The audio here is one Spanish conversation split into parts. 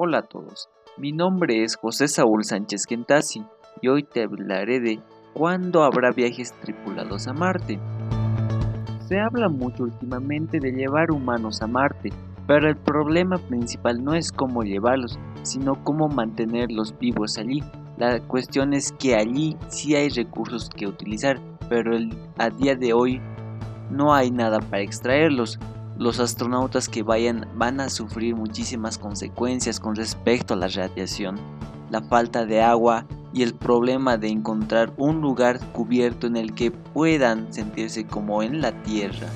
Hola a todos, mi nombre es José Saúl Sánchez Gentasi y hoy te hablaré de cuándo habrá viajes tripulados a Marte. Se habla mucho últimamente de llevar humanos a Marte, pero el problema principal no es cómo llevarlos, sino cómo mantenerlos vivos allí. La cuestión es que allí sí hay recursos que utilizar, pero a día de hoy no hay nada para extraerlos los astronautas que vayan van a sufrir muchísimas consecuencias con respecto a la radiación, la falta de agua y el problema de encontrar un lugar cubierto en el que puedan sentirse como en la Tierra.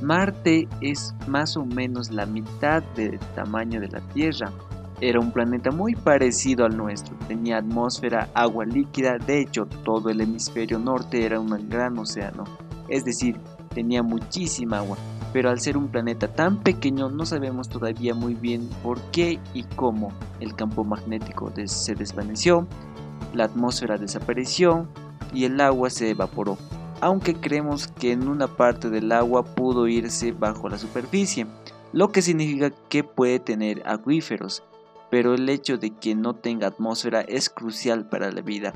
Marte es más o menos la mitad del tamaño de la Tierra. Era un planeta muy parecido al nuestro, tenía atmósfera, agua líquida, de hecho todo el hemisferio norte era un gran océano, es decir, tenía muchísima agua pero al ser un planeta tan pequeño no sabemos todavía muy bien por qué y cómo el campo magnético se desvaneció, la atmósfera desapareció y el agua se evaporó, aunque creemos que en una parte del agua pudo irse bajo la superficie, lo que significa que puede tener acuíferos, pero el hecho de que no tenga atmósfera es crucial para la vida.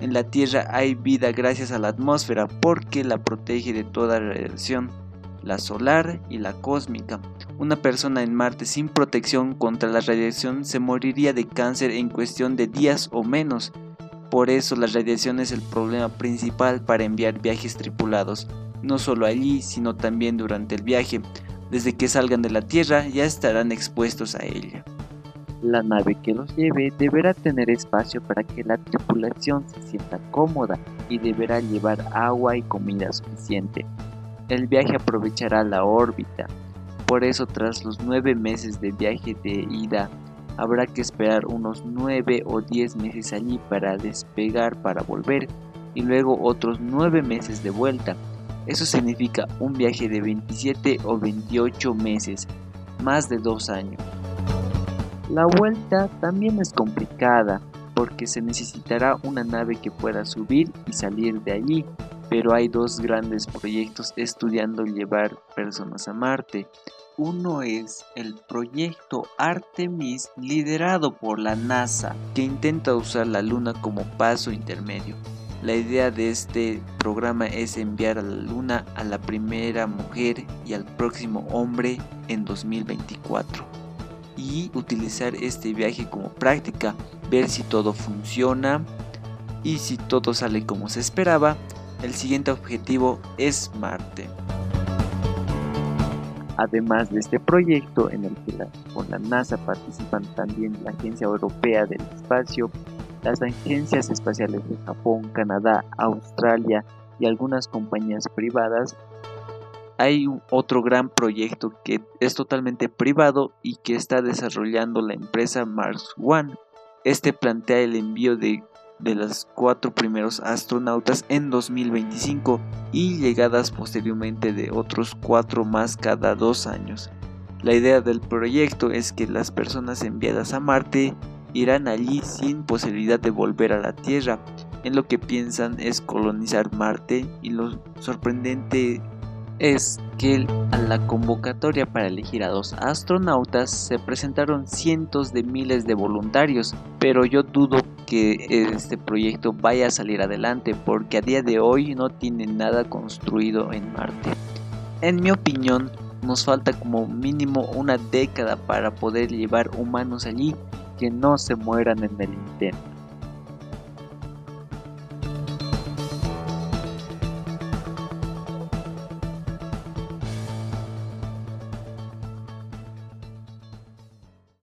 En la Tierra hay vida gracias a la atmósfera porque la protege de toda radiación la solar y la cósmica. Una persona en Marte sin protección contra la radiación se moriría de cáncer en cuestión de días o menos. Por eso la radiación es el problema principal para enviar viajes tripulados, no solo allí, sino también durante el viaje. Desde que salgan de la Tierra ya estarán expuestos a ella. La nave que los lleve deberá tener espacio para que la tripulación se sienta cómoda y deberá llevar agua y comida suficiente el viaje aprovechará la órbita. Por eso tras los nueve meses de viaje de ida, habrá que esperar unos nueve o diez meses allí para despegar para volver y luego otros nueve meses de vuelta. Eso significa un viaje de 27 o 28 meses, más de dos años. La vuelta también es complicada porque se necesitará una nave que pueda subir y salir de allí pero hay dos grandes proyectos estudiando llevar personas a Marte. Uno es el proyecto Artemis liderado por la NASA, que intenta usar la Luna como paso intermedio. La idea de este programa es enviar a la Luna a la primera mujer y al próximo hombre en 2024 y utilizar este viaje como práctica, ver si todo funciona y si todo sale como se esperaba, el siguiente objetivo es Marte. Además de este proyecto en el que con la NASA participan también la Agencia Europea del Espacio, las agencias espaciales de Japón, Canadá, Australia y algunas compañías privadas, hay otro gran proyecto que es totalmente privado y que está desarrollando la empresa Mars One. Este plantea el envío de de los cuatro primeros astronautas en 2025 y llegadas posteriormente de otros cuatro más cada dos años. La idea del proyecto es que las personas enviadas a Marte irán allí sin posibilidad de volver a la Tierra. En lo que piensan es colonizar Marte y lo sorprendente es que a la convocatoria para elegir a dos astronautas se presentaron cientos de miles de voluntarios, pero yo dudo que este proyecto vaya a salir adelante porque a día de hoy no tiene nada construido en Marte. En mi opinión, nos falta como mínimo una década para poder llevar humanos allí que no se mueran en el intento.